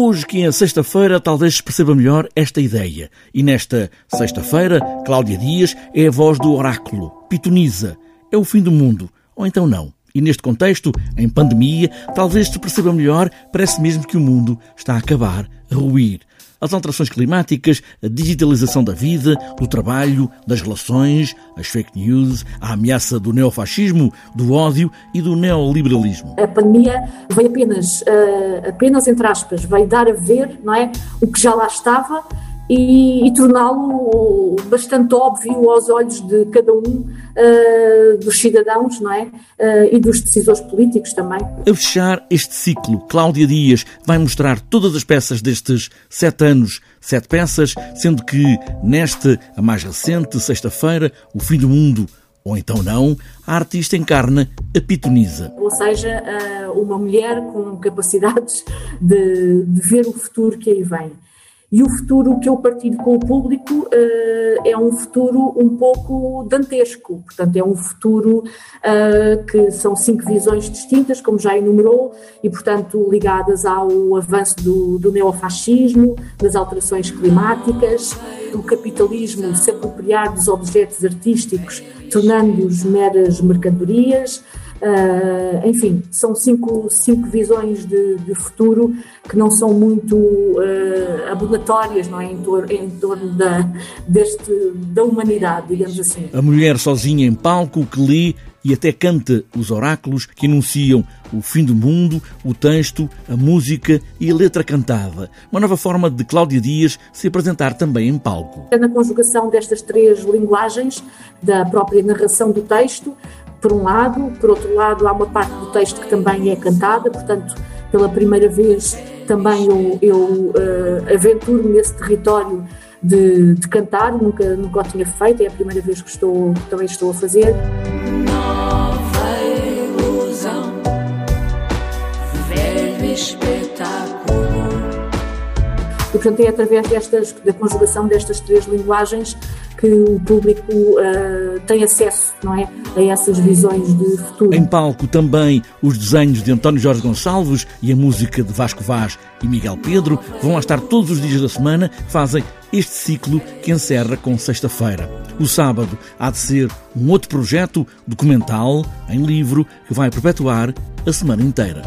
Hoje, que é sexta-feira, talvez se perceba melhor esta ideia. E nesta sexta-feira, Cláudia Dias é a voz do oráculo. Pitoniza. É o fim do mundo. Ou então não. E neste contexto, em pandemia, talvez se perceba melhor, parece mesmo que o mundo está a acabar, a ruir as alterações climáticas, a digitalização da vida, do trabalho, das relações, as fake news, a ameaça do neofascismo, do ódio e do neoliberalismo. A pandemia veio apenas, uh, apenas entre aspas, veio dar a ver não é, o que já lá estava e, e torná-lo bastante óbvio aos olhos de cada um uh, dos cidadãos não é? Uh, e dos decisores políticos também. A fechar este ciclo, Cláudia Dias vai mostrar todas as peças destes sete anos, sete peças, sendo que nesta, a mais recente, sexta-feira, O Fim do Mundo, ou então não, a artista encarna a pitonisa. Ou seja, uma mulher com capacidades de, de ver o futuro que aí vem. E o futuro que eu partilho com o público uh, é um futuro um pouco dantesco, portanto, é um futuro uh, que são cinco visões distintas, como já enumerou, e, portanto, ligadas ao avanço do, do neofascismo, das alterações climáticas, do capitalismo se apropriar dos objetos artísticos, tornando-os meras mercadorias. Uh, enfim, são cinco, cinco visões de, de, futuro que não são muito uh, abonatórias não é? em, tor em torno da, deste, da humanidade, digamos assim. A mulher sozinha em palco que lê e até canta os oráculos que anunciam o fim do mundo, o texto, a música e a letra cantada. Uma nova forma de Cláudia Dias se apresentar também em palco. É na conjugação destas três linguagens, da própria narração do texto, por um lado, por outro lado, há uma parte do texto que também é cantada, portanto, pela primeira vez também eu, eu uh, aventuro nesse território de, de, cantar, nunca, nunca o tinha feito, é a primeira vez que estou, também estou a fazer. Nova ilusão, velho espetáculo. E, portanto, é através destas, da conjugação destas três linguagens que o público uh, tem acesso não é, a essas visões de futuro. Em palco também os desenhos de António Jorge Gonçalves e a música de Vasco Vaz e Miguel Pedro vão lá estar todos os dias da semana, fazem este ciclo que encerra com sexta-feira. O sábado há de ser um outro projeto documental em livro que vai perpetuar a semana inteira.